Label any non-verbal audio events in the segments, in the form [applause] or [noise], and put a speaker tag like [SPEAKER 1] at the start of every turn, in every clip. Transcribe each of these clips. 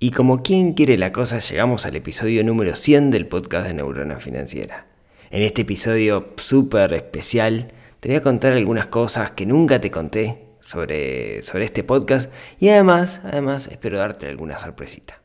[SPEAKER 1] Y como quien quiere la cosa, llegamos al episodio número 100 del podcast de Neurona Financiera. En este episodio súper especial te voy a contar algunas cosas que nunca te conté sobre, sobre este podcast y además, además espero darte alguna sorpresita.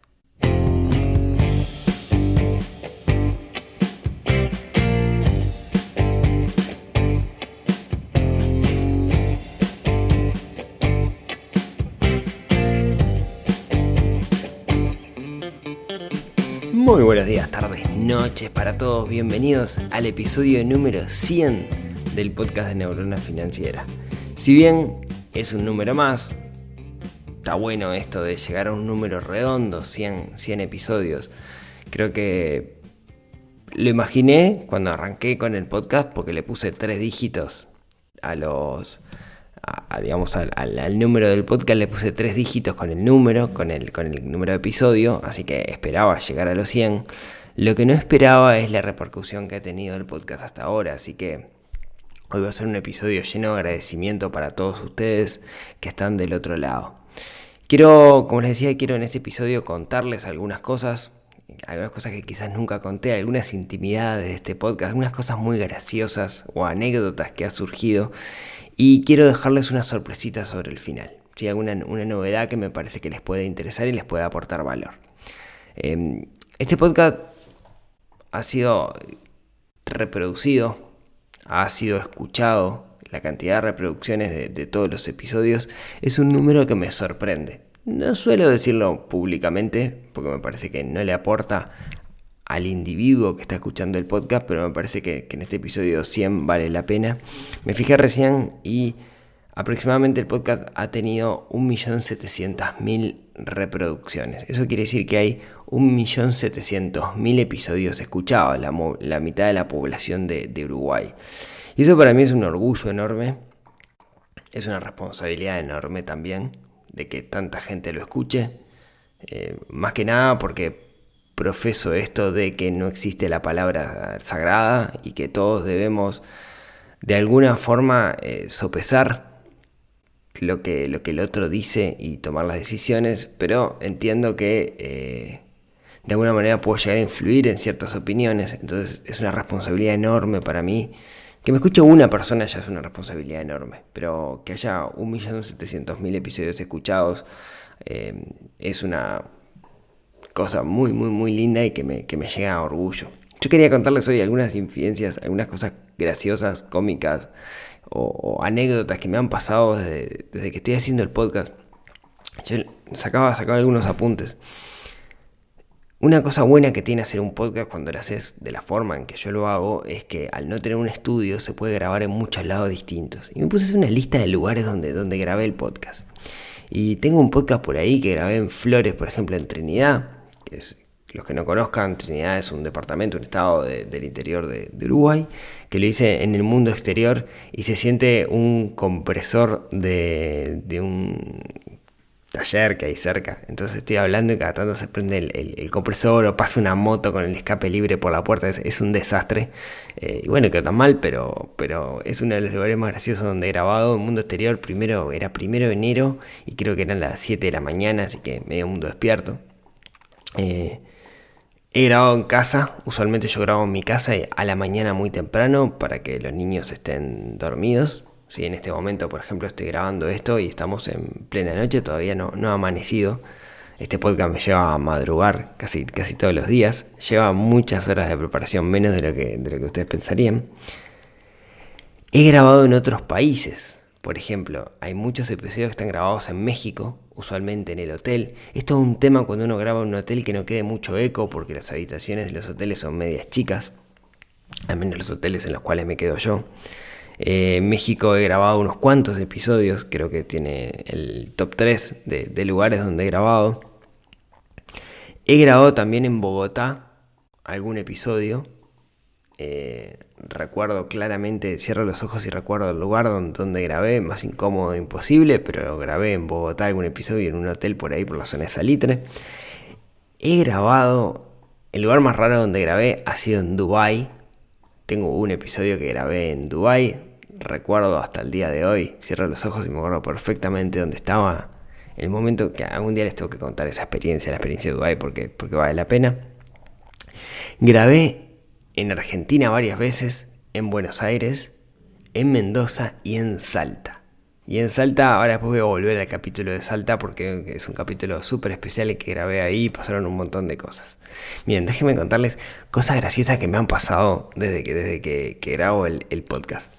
[SPEAKER 1] Noches para todos. Bienvenidos al episodio número 100 del podcast de Neurona Financiera. Si bien es un número más, está bueno esto de llegar a un número redondo, 100, 100 episodios. Creo que lo imaginé cuando arranqué con el podcast porque le puse tres dígitos a los digamos, al, número del podcast le puse tres dígitos con el número, con el, con el número de episodio, así que esperaba llegar a los 100. Lo que no esperaba es la repercusión que ha tenido el podcast hasta ahora, así que hoy va a ser un episodio lleno de agradecimiento para todos ustedes que están del otro lado. Quiero, como les decía, quiero en este episodio contarles algunas cosas, algunas cosas que quizás nunca conté, algunas intimidades de este podcast, algunas cosas muy graciosas o anécdotas que ha surgido y quiero dejarles una sorpresita sobre el final. Si alguna una novedad que me parece que les puede interesar y les puede aportar valor. Em, este podcast ha sido reproducido, ha sido escuchado, la cantidad de reproducciones de, todos los episodios es un número que me sorprende. No suelo decirlo públicamente porque me parece que no le aporta al individuo que está escuchando el podcast, pero me parece que, en este episodio 100 vale la pena. Me fijé recién y aproximadamente el podcast ha tenido 1.700.000 reproducciones. Eso quiere decir que hay 1.700.000 episodios escuchados, la, mitad de la población de, Uruguay. Y eso para mí es un orgullo enorme, es una responsabilidad enorme también de que tanta gente lo escuche. Eh, más que nada porque profeso esto de que no existe la palabra sagrada y que todos debemos de alguna forma eh, sopesar lo que, lo que el otro dice y tomar las decisiones, pero entiendo que eh, de alguna manera puedo llegar a influir en ciertas opiniones, entonces es una responsabilidad enorme para mí. Que me escuche una persona ya es una responsabilidad enorme, pero que haya 1.700.000 episodios escuchados eh, es una cosa muy, muy, muy linda y que me, que me llega a orgullo. Yo quería contarles hoy algunas infidencias, algunas cosas graciosas, cómicas o, anécdotas que me han pasado desde, que estoy haciendo el podcast. Yo sacaba, sacaba algunos apuntes. Una cosa buena que tiene hacer un podcast cuando lo haces de la forma en que yo lo hago es que al no tener un estudio se puede grabar en muchos lados distintos. Y me puse hacer una lista de lugares donde, donde grabé el podcast. Y tengo un podcast por ahí que grabé en Flores, por ejemplo, en Trinidad los que no conozcan, Trinidad es un departamento, un estado del interior de, Uruguay, que lo hice en el mundo exterior y se siente un compresor de, un taller que hay cerca. Entonces estoy hablando y cada tanto se prende el, compresor o pasa una moto con el escape libre por la puerta. Es, un desastre. Eh, y bueno, quedó tan mal, pero, pero es uno de los lugares más graciosos donde he grabado. En mundo exterior, primero era primero de enero y creo que eran las 7 de la mañana, así que medio mundo despierto. Eh, he grabado en casa, usualmente yo grabo en mi casa a la mañana muy temprano para que los niños estén dormidos. Si en este momento, por ejemplo, estoy grabando esto y estamos en plena noche, todavía no, no ha amanecido. Este podcast me lleva a madrugar casi, casi todos los días. Lleva muchas horas de preparación, menos de lo que, de lo que ustedes pensarían. He grabado en otros países. Por ejemplo, hay muchos episodios que están grabados en México, usualmente en el hotel. Es todo un tema cuando uno graba en un hotel que no quede mucho eco porque las habitaciones de los hoteles son medias chicas, al menos los hoteles en los cuales me quedo yo. Eh, en México he grabado unos cuantos episodios, creo que tiene el top 3 de, lugares donde he grabado. He grabado también en Bogotá algún episodio. Eh, recuerdo claramente, cierro los ojos y recuerdo el lugar donde, grabé, más incómodo imposible, pero grabé en Bogotá algún episodio en un hotel por ahí, por la zona de Salitre. He grabado, el lugar más raro donde grabé ha sido en Dubai. Tengo un episodio que grabé en Dubai, recuerdo hasta el día de hoy, cierro los ojos y me acuerdo perfectamente dónde estaba. el momento que algún día les tengo que contar esa experiencia, la experiencia de Dubai, porque, porque vale la pena. Grabé en Argentina varias veces, en Buenos Aires, en Mendoza y en Salta. Y en Salta, ahora después voy a volver al capítulo de Salta porque es un capítulo súper especial y que grabé ahí y pasaron un montón de cosas. Miren, déjenme contarles cosas graciosas que me han pasado desde que, desde que, grabo el, podcast.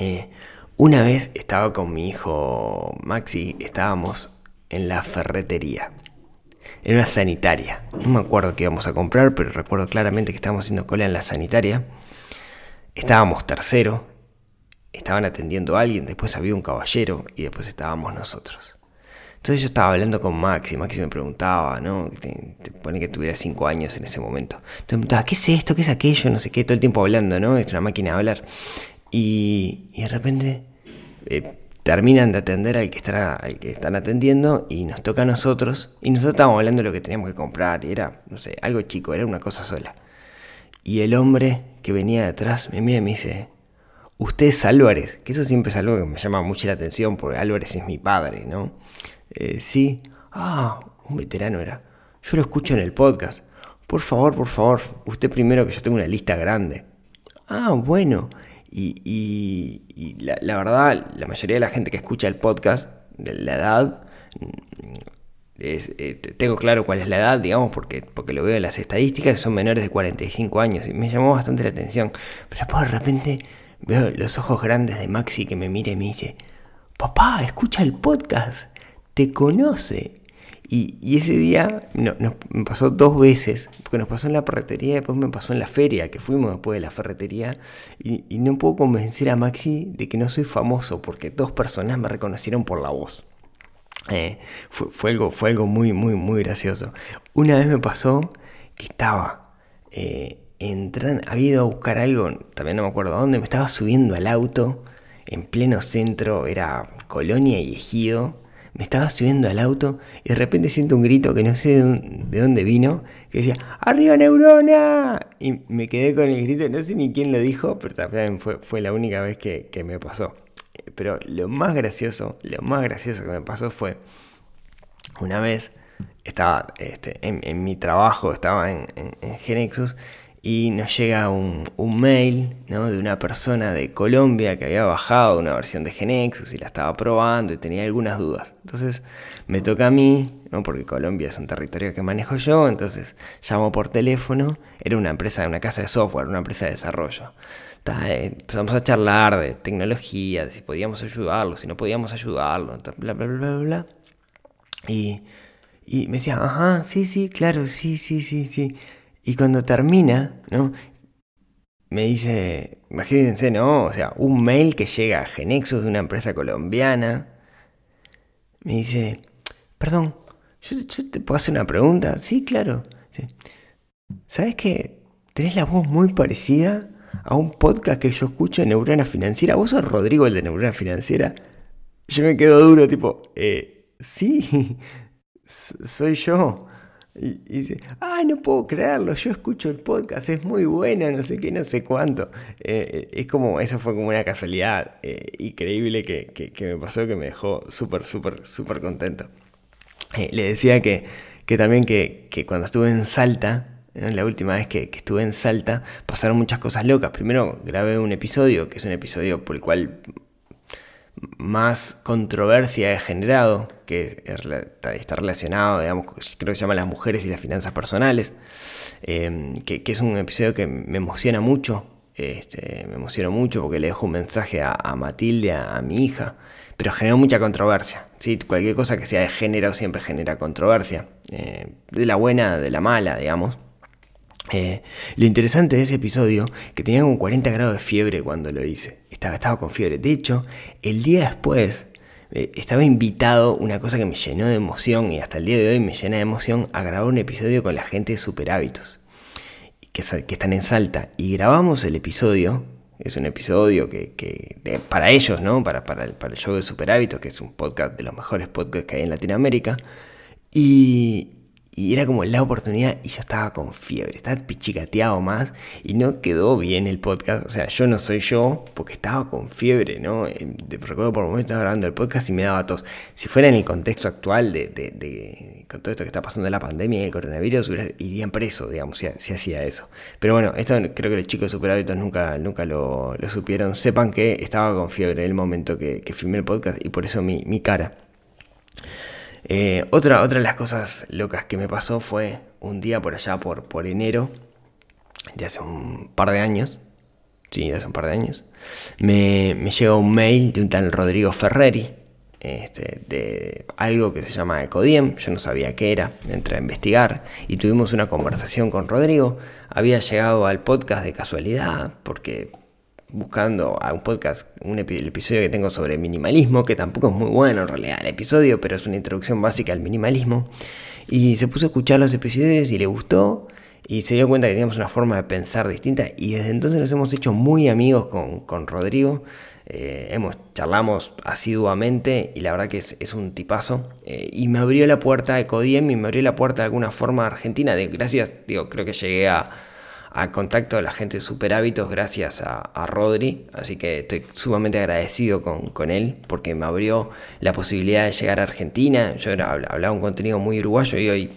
[SPEAKER 1] Eh, una vez estaba con mi hijo Maxi, estábamos en la ferretería, en una sanitaria. No me acuerdo qué íbamos a comprar, pero recuerdo claramente que estábamos haciendo cola en la sanitaria. Estábamos tercero, estaban atendiendo a alguien, después había un caballero y después estábamos nosotros. Entonces yo estaba hablando con Maxi, Maxi me preguntaba, ¿no? Te, pone que tuviera 5 años en ese momento. Entonces me preguntaba, ¿qué es esto? ¿Qué es aquello? No sé qué, todo el tiempo hablando, ¿no? Es una máquina de hablar. Y, de repente eh, terminan de atender al que, al que están atendiendo y nos toca a nosotros. Y nosotros estábamos hablando de lo que teníamos que comprar. Y era, no sé, algo chico, era una cosa sola. Y el hombre que venía detrás me mira y me dice, usted es Álvarez, que eso siempre es algo que me llama mucho la atención porque Álvarez es mi padre, ¿no? Eh, sí, ah, un veterano era. Yo lo escucho en el podcast. Por favor, por favor, usted primero que yo tengo una lista grande. Ah, bueno. Y, la, verdad, la mayoría de la gente que escucha el podcast, de la edad, mm, eh, tengo claro cuál es la edad, digamos, porque, porque lo veo en las estadísticas, son menores de 45 años y me llamó bastante la atención. Pero después de repente Veo los ojos grandes de Maxi que me mira y me dice, papá, escucha el podcast, te conoce. Y, ese día no, me pasó dos veces, porque nos pasó en la ferretería y después me pasó en la feria, que fuimos después de la ferretería, y, no puedo convencer a Maxi de que no soy famoso, porque dos personas me reconocieron por la voz. Eh, fue, algo, fue algo muy, muy, muy gracioso. Una vez me pasó que estaba eh, entran, había ido a buscar algo, también no me acuerdo dónde, me estaba subiendo al auto, en pleno centro, era Colonia y Ejido, me estaba subiendo al auto y de repente siento un grito que no sé de, dónde vino, que decía, ¡Arriba Neurona! Y me quedé con el grito, no sé ni quién lo dijo, pero también fue, fue la única vez que, me pasó. Pero lo más gracioso, lo más gracioso que me pasó fue, una vez estaba este, en, mi trabajo, estaba en, en, en Genexus, y nos llega un, mail de una persona de Colombia que había bajado una versión de Genexus y la estaba probando y tenía algunas dudas. Entonces me toca a mí, ¿no? porque Colombia es un territorio que manejo yo, entonces llamo por teléfono, era una empresa, una casa de software, una empresa de desarrollo. Eh, empezamos a charlar de tecnología, si podíamos ayudarlo, si no podíamos ayudarlo, bla, bla, bla, bla, bla. Y, y me decía, ajá, sí, sí, claro, sí, sí, sí, sí. Y cuando termina, ¿no? Me dice, imagínense, ¿no? O sea, un mail que llega a Genexus de una empresa colombiana. Me dice, perdón, ¿yo, te puedo hacer una pregunta? Sí, claro. ¿Sabes que tenés la voz muy parecida a un podcast que yo escucho en Neurona Financiera? ¿Vos sos Rodrigo el de Neurona Financiera? Yo me quedo duro, tipo, eh, sí, [laughs] soy yo. Y, dice, ah, no puedo creerlo, yo escucho el podcast, es muy bueno, no sé qué, no sé cuánto. Eh, eh, es como, eso fue como una casualidad eh, increíble que, me pasó, que me dejó súper, súper, súper contento. le decía que, que también que, cuando estuve en Salta, la última vez que, estuve en Salta, pasaron muchas cosas locas. Primero grabé un episodio, que es un episodio por el cual más controversia he generado, que está relacionado, digamos, creo que se llama Las mujeres y las finanzas personales, em, que, es un episodio que me emociona mucho, este, me emociona mucho porque le dejo un mensaje a, Matilde, a, mi hija, pero generó mucha controversia. ¿sí? Cualquier cosa que sea de género siempre genera controversia, eh, de la buena, de la mala, digamos. Eh, lo interesante de ese episodio, que tenía como 40 grados de fiebre cuando lo hice. Estaba, estaba con fiebre. De hecho, el día después eh, estaba invitado, una cosa que me llenó de emoción y hasta el día de hoy me llena de emoción, a grabar un episodio con la gente de Super Hábitos, que, que están en Salta. Y grabamos el episodio, es un episodio que, para ellos, ¿no? Para, para, el, para el show de Super Hábitos, que es un podcast de los mejores podcasts que hay en Latinoamérica. Y, y era como la oportunidad y yo estaba con fiebre, estaba pichicateado más y no quedó bien el podcast. O sea, yo no soy yo porque estaba con fiebre, ¿no? Eh, recuerdo por un momento estaba grabando el podcast y me daba tos. Si fuera en el contexto actual de, de, con todo esto que está pasando la pandemia y el coronavirus, irían preso, digamos, si, hacía eso. Pero bueno, esto creo que los chicos de Super Hábitos nunca, nunca lo, supieron. Sepan que estaba con fiebre en el momento que, que filmé el podcast y por eso mi, mi cara. Eh, otra, otra de las cosas locas que me pasó fue un día por allá, por, por enero, ya hace un par de años, sí, hace un par de años, me, me llegó un mail de un tal Rodrigo Ferreri, este, de algo que se llama Ecodiem, yo no sabía qué era, entré a investigar y tuvimos una conversación con Rodrigo, había llegado al podcast de casualidad, porque buscando a un podcast, un episodio que tengo sobre minimalismo, que tampoco es muy bueno en realidad el episodio, pero es una introducción básica al minimalismo. Y se puso a escuchar los episodios y le gustó y se dio cuenta que teníamos una forma de pensar distinta y desde entonces nos hemos hecho muy amigos con, con Rodrigo. Eh, hemos charlamos asiduamente y la verdad que es, un tipazo eh, y me abrió la puerta de Codiem y me abrió la puerta de alguna forma a Argentina de gracias digo creo que llegué a al contacto de la gente de Super Hábitos gracias a, Rodri, así que estoy sumamente agradecido con, él porque me abrió la posibilidad de llegar a Argentina. Yo hablaba un contenido muy uruguayo y hoy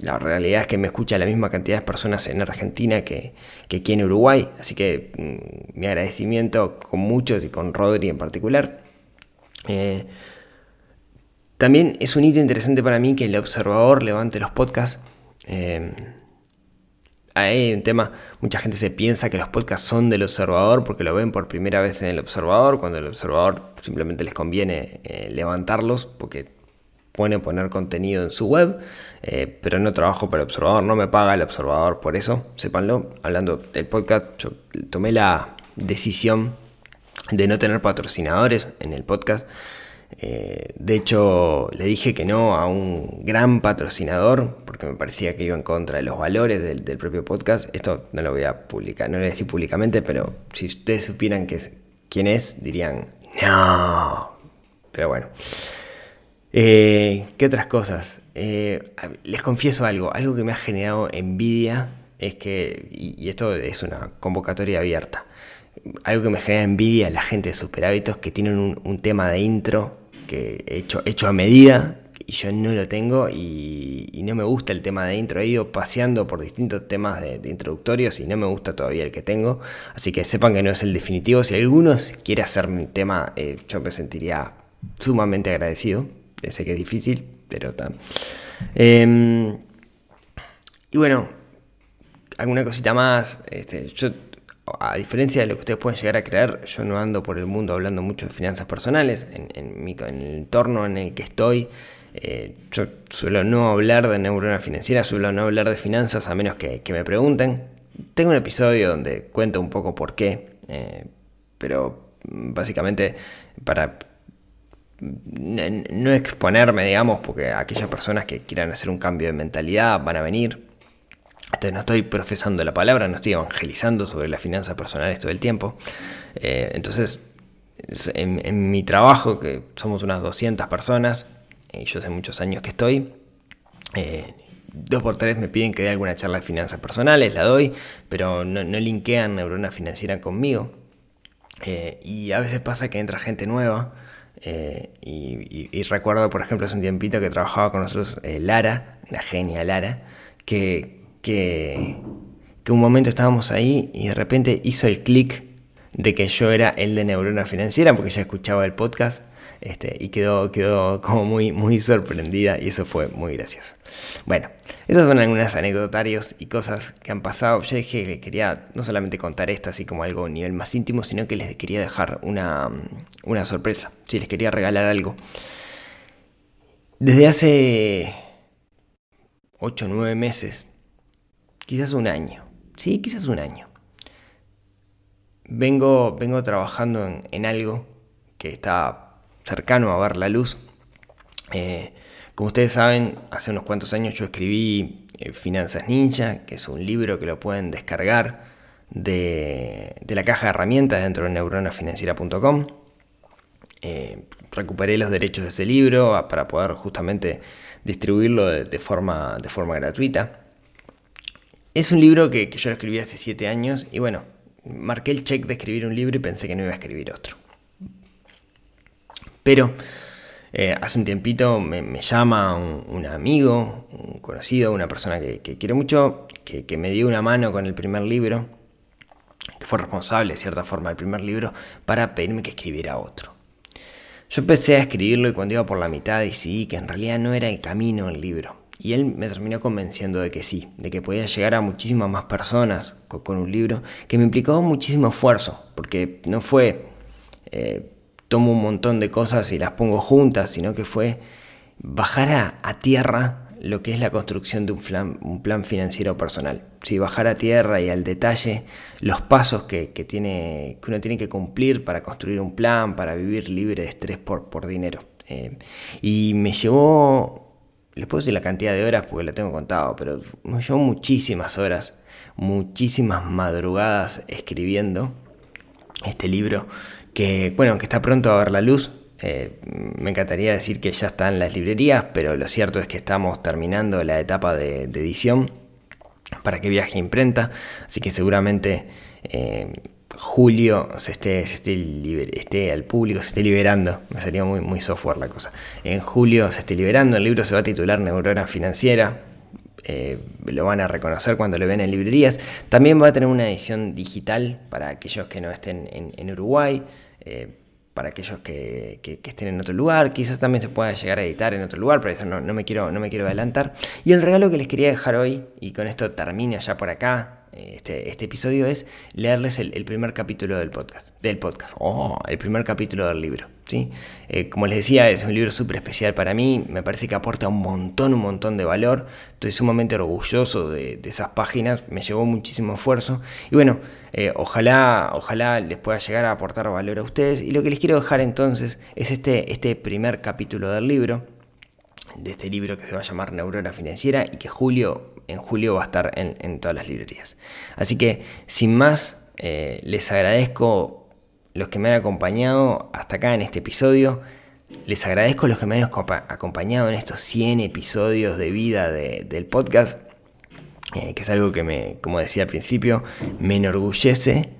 [SPEAKER 1] la realidad es que me escucha la misma cantidad de personas en Argentina que, aquí en Uruguay, así que mm, mi agradecimiento con muchos y con Rodri en particular. Eh, también es un hito interesante para mí que el observador levante los podcasts. Eh, hay un tema, mucha gente se piensa que los podcasts son del observador porque lo ven por primera vez en el observador, cuando el observador simplemente les conviene eh, levantarlos porque pone poner contenido en su web, eh, pero no trabajo para el observador, no me paga el observador por eso, sépanlo. Hablando del podcast, yo tomé la decisión de no tener patrocinadores en el podcast. Eh, de hecho, le dije que no a un gran patrocinador porque me parecía que iba en contra de los valores del, propio podcast. Esto no lo voy a publicar, no lo voy a decir públicamente, pero si ustedes supieran que, quién es, dirían no. Pero bueno. Eh, ¿Qué otras cosas? Eh, les confieso algo, algo que me ha generado envidia es que, y, esto es una convocatoria abierta, algo que me genera envidia la gente de Super Hábitos que tienen un tema de intro que hecho, hecho a medida y yo no lo tengo y, no me gusta el tema de intro. He ido paseando por distintos temas de, introductorios y no me gusta todavía el que tengo. Así que sepan que no es el definitivo. Si algunos quiere hacer un tema, eh, yo me sentiría sumamente agradecido. Sé que es difícil, pero está. Em, y bueno, alguna cosita más. Este, yo a diferencia de lo que ustedes pueden llegar a creer, yo no ando por el mundo hablando mucho de finanzas personales. En, mi, el entorno en el que estoy, eh, yo suelo no hablar de neurona financiera, suelo no hablar de finanzas a menos que, me pregunten. Tengo un episodio donde cuento un poco por qué, eh, pero básicamente para no exponerme, digamos, porque aquellas personas que quieran hacer un cambio de mentalidad van a venir entonces no estoy profesando la palabra, no estoy evangelizando sobre las finanzas personales todo el tiempo. Eh, entonces, en, mi trabajo, que somos unas 200 personas, y yo hace muchos años que estoy, eh, dos por tres me piden que dé alguna charla de finanzas personales, la doy, pero no, no linkean neurona financiera conmigo. Eh, y a veces pasa que entra gente nueva. y, recuerdo, por ejemplo, hace un tiempito que trabajaba con nosotros Lara, la genia Lara, que, que, un momento estábamos ahí y de repente hizo el clic de que yo era el de Neurona Financiera porque ya escuchaba el podcast este, y quedó, quedó como muy, muy sorprendida y eso fue muy gracioso. Bueno, esos son algunos anecdotarios y cosas que han pasado. Yo dije que quería no solamente contar esto así como algo a nivel más íntimo, sino que les quería dejar una, una sorpresa, si les quería regalar algo. Desde hace 8 o 9 meses quizás un año, sí, quizás un año. Vengo, vengo trabajando en, algo que está cercano a ver la luz. Eh, como ustedes saben, hace unos cuantos años yo escribí eh, Finanzas Ninja, que es un libro que lo pueden descargar de, la caja de herramientas dentro de neuronafinanciera.com. Eh, recuperé los derechos de ese libro para poder justamente distribuirlo de, forma, de forma gratuita. Es un libro que, yo lo escribí hace 7 años y bueno, marqué el check de escribir un libro y pensé que no iba a escribir otro. Pero eh, hace un tiempito me, llama un, amigo, un conocido, una persona que, quiero mucho, que, que, me dio una mano con el primer libro, que fue responsable de cierta forma del primer libro, para pedirme que escribiera otro. Yo empecé a escribirlo y cuando iba por la mitad decidí que en realidad no era el camino el libro. Y él me terminó convenciendo de que sí, de que podía llegar a muchísimas más personas con, un libro, que me implicó muchísimo esfuerzo, porque no fue eh, tomo un montón de cosas y las pongo juntas, sino que fue bajar a tierra lo que es la construcción de un plan, financiero personal. Si bajar a tierra y al detalle los pasos que, tiene, que uno tiene que cumplir para construir un plan, para vivir libre de estrés por, por dinero. Eh, y me llevó, les puedo decir la cantidad de horas porque la tengo contado, pero llevó muchísimas horas, muchísimas madrugadas escribiendo este libro que, bueno, que está pronto a ver la luz, eh, me encantaría decir que ya está en las librerías, pero lo cierto es que estamos terminando la etapa de, edición para que viaje imprenta, así que seguramente eh, julio se esté, esté, al público, se esté liberando, me sería muy, muy software la cosa. En julio se esté liberando, el libro se va a titular Neurona Financiera, eh, lo van a reconocer cuando lo ven en librerías. También va a tener una edición digital para aquellos que no estén en, Uruguay para aquellos que, estén en otro lugar. Quizás también se pueda llegar a editar en otro lugar, pero eso no, me quiero, no me quiero adelantar. Y el regalo que les quería dejar hoy, y con esto termino ya por acá, este, este, episodio es leerles el, primer capítulo del podcast. Del podcast. Oh, el primer capítulo del libro. ¿sí? Eh, como les decía, es un libro súper especial para mí. Me parece que aporta un montón, un montón de valor. Estoy sumamente orgulloso de, esas páginas. Me llevó muchísimo esfuerzo. Y bueno, eh, ojalá, ojalá les pueda llegar a aportar valor a ustedes. Y lo que les quiero dejar entonces es este, este primer capítulo del libro de este libro que se va a llamar Neurona Financiera y que julio, en julio va a estar en, todas las librerías. Así que, sin más, eh, les agradezco los que me han acompañado hasta acá en este episodio. Les agradezco los que me han acompañado en estos 100 episodios de vida del podcast, eh, que es algo que me, como decía al principio, me enorgullece,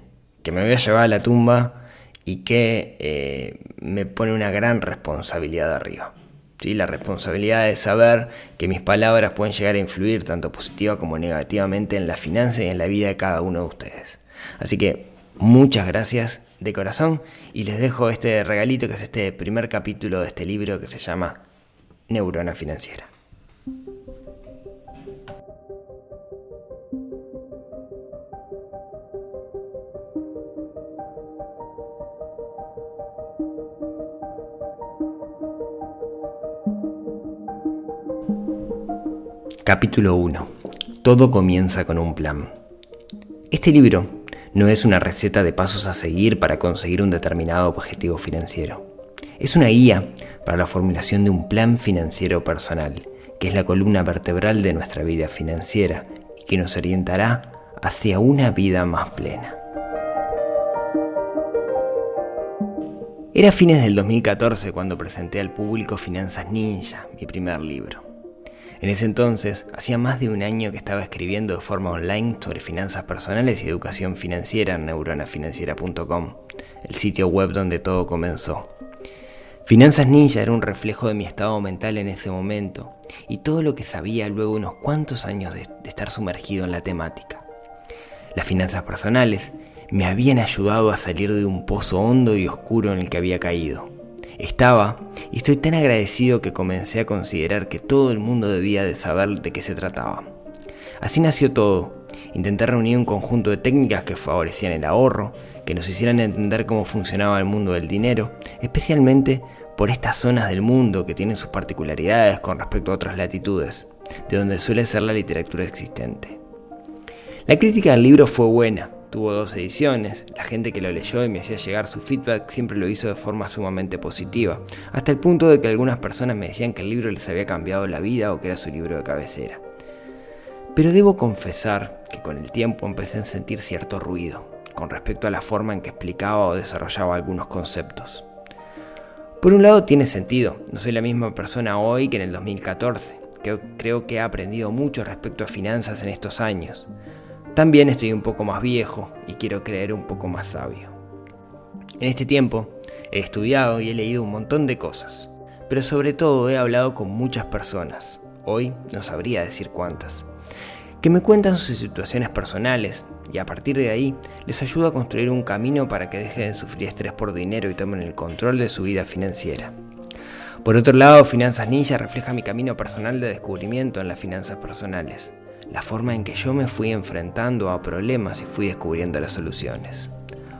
[SPEAKER 1] que me voy a llevar a la tumba y que eh, me pone una gran responsabilidad arriba. La responsabilidad de saber que mis palabras pueden llegar a influir tanto positiva como negativamente en la finanza y en la vida de cada uno de ustedes. Así que muchas gracias de corazón y les dejo este regalito que es este primer capítulo de este libro que se llama Neurona Financiera. Capítulo 1. Todo comienza con un plan. Este libro no es una receta de pasos a seguir para conseguir un determinado objetivo financiero. Es una guía para la formulación de un plan financiero personal, que es la columna vertebral de nuestra vida financiera y que nos orientará hacia una vida más plena. Era fines del 2014 cuando presenté al público Finanzas Ninja, mi primer libro. En ese entonces, hacía más de un año que estaba escribiendo de forma online sobre finanzas personales y educación financiera en neuronafinanciera.com, el sitio web donde todo comenzó. Finanzas Ninja era un reflejo de mi estado mental en ese momento y todo lo que sabía luego unos cuantos años de estar sumergido en la temática. Las finanzas personales me habían ayudado a salir de un pozo hondo y oscuro en el que había caído estaba, y estoy tan agradecido que comencé a considerar que todo el mundo debía de saber de qué se trataba. Así nació todo. Intenté reunir un conjunto de técnicas que favorecían el ahorro, que nos hicieran entender cómo funcionaba el mundo del dinero, especialmente por estas zonas del mundo que tienen sus particularidades con respecto a otras latitudes, de donde suele ser la literatura existente. La crítica del libro fue buena, Tuvo dos ediciones, la gente que lo leyó y me hacía llegar su feedback siempre lo hizo de forma sumamente positiva, hasta el punto de que algunas personas me decían que el libro les había cambiado la vida o que era su libro de cabecera. Pero debo confesar que con el tiempo empecé a sentir cierto ruido con respecto a la forma en que explicaba o desarrollaba algunos conceptos. Por un lado tiene sentido, no soy la misma persona hoy que en el 2014. Creo, creo que he aprendido mucho respecto a finanzas en estos años. También estoy un poco más viejo y quiero creer un poco más sabio. En este tiempo he estudiado y he leído un montón de cosas, pero sobre todo he hablado con muchas personas, hoy no sabría decir cuántas, que me cuentan sus situaciones personales y a partir de ahí les ayudo a construir un camino para que dejen de sufrir estrés por dinero y tomen el control de su vida financiera. Por otro lado, Finanzas Ninja refleja mi camino personal de descubrimiento en las finanzas personales la forma en que yo me fui enfrentando a problemas y fui descubriendo las soluciones.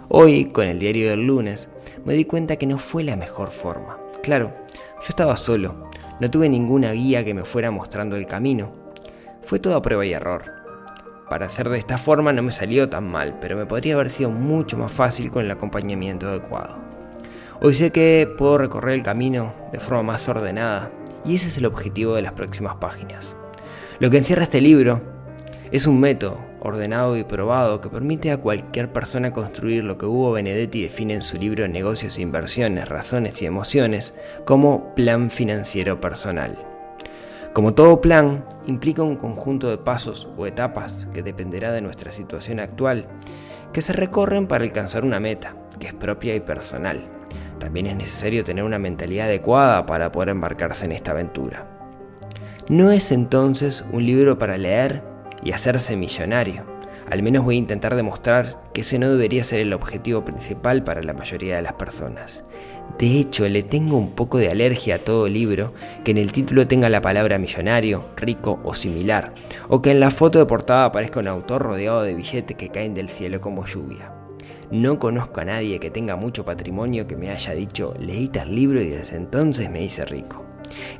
[SPEAKER 1] Hoy, con el diario del lunes, me di cuenta que no fue la mejor forma. Claro, yo estaba solo, no tuve ninguna guía que me fuera mostrando el camino. Fue todo a prueba y error. Para hacer de esta forma no me salió tan mal, pero me podría haber sido mucho más fácil con el acompañamiento adecuado. Hoy sé que puedo recorrer el camino de forma más ordenada y ese es el objetivo de las próximas páginas. Lo que encierra este libro es un método ordenado y probado que permite a cualquier persona construir lo que Hugo Benedetti define en su libro Negocios e Inversiones, Razones y Emociones como plan financiero personal. Como todo plan, implica un conjunto de pasos o etapas que dependerá de nuestra situación actual, que se recorren para alcanzar una meta, que es propia y personal. También es necesario tener una mentalidad adecuada para poder embarcarse en esta aventura. No es entonces un libro para leer y hacerse millonario. Al menos voy a intentar demostrar que ese no debería ser el objetivo principal para la mayoría de las personas. De hecho, le tengo un poco de alergia a todo libro que en el título tenga la palabra millonario, rico o similar, o que en la foto de portada aparezca un autor rodeado de billetes que caen del cielo como lluvia. No conozco a nadie que tenga mucho patrimonio que me haya dicho leí tal libro y desde entonces me hice rico.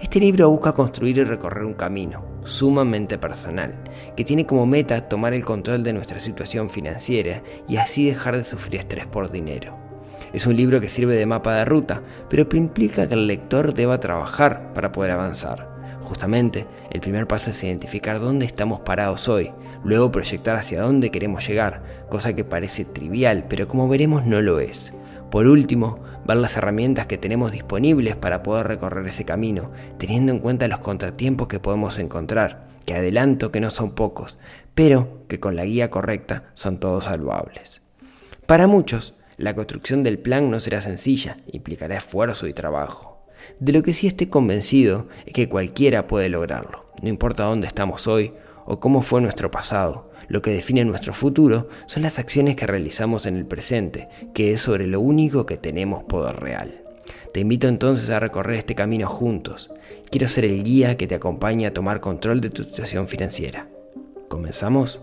[SPEAKER 1] Este libro busca construir y recorrer un camino sumamente personal, que tiene como meta tomar el control de nuestra situación financiera y así dejar de sufrir estrés por dinero. Es un libro que sirve de mapa de ruta, pero que implica que el lector deba trabajar para poder avanzar. Justamente, el primer paso es identificar dónde estamos parados hoy, luego proyectar hacia dónde queremos llegar, cosa que parece trivial, pero como veremos no lo es. Por último, ver las herramientas que tenemos disponibles para poder recorrer ese camino, teniendo en cuenta los contratiempos que podemos encontrar, que adelanto que no son pocos, pero que con la guía correcta son todos salvables. Para muchos, la construcción del plan no será sencilla, implicará esfuerzo y trabajo. De lo que sí estoy convencido es que cualquiera puede lograrlo, no importa dónde estamos hoy o cómo fue nuestro pasado, lo que define nuestro futuro son las acciones que realizamos en el presente, que es sobre lo único que tenemos poder real. Te invito entonces a recorrer este camino juntos. Quiero ser el guía que te acompañe a tomar control de tu situación financiera. ¿Comenzamos?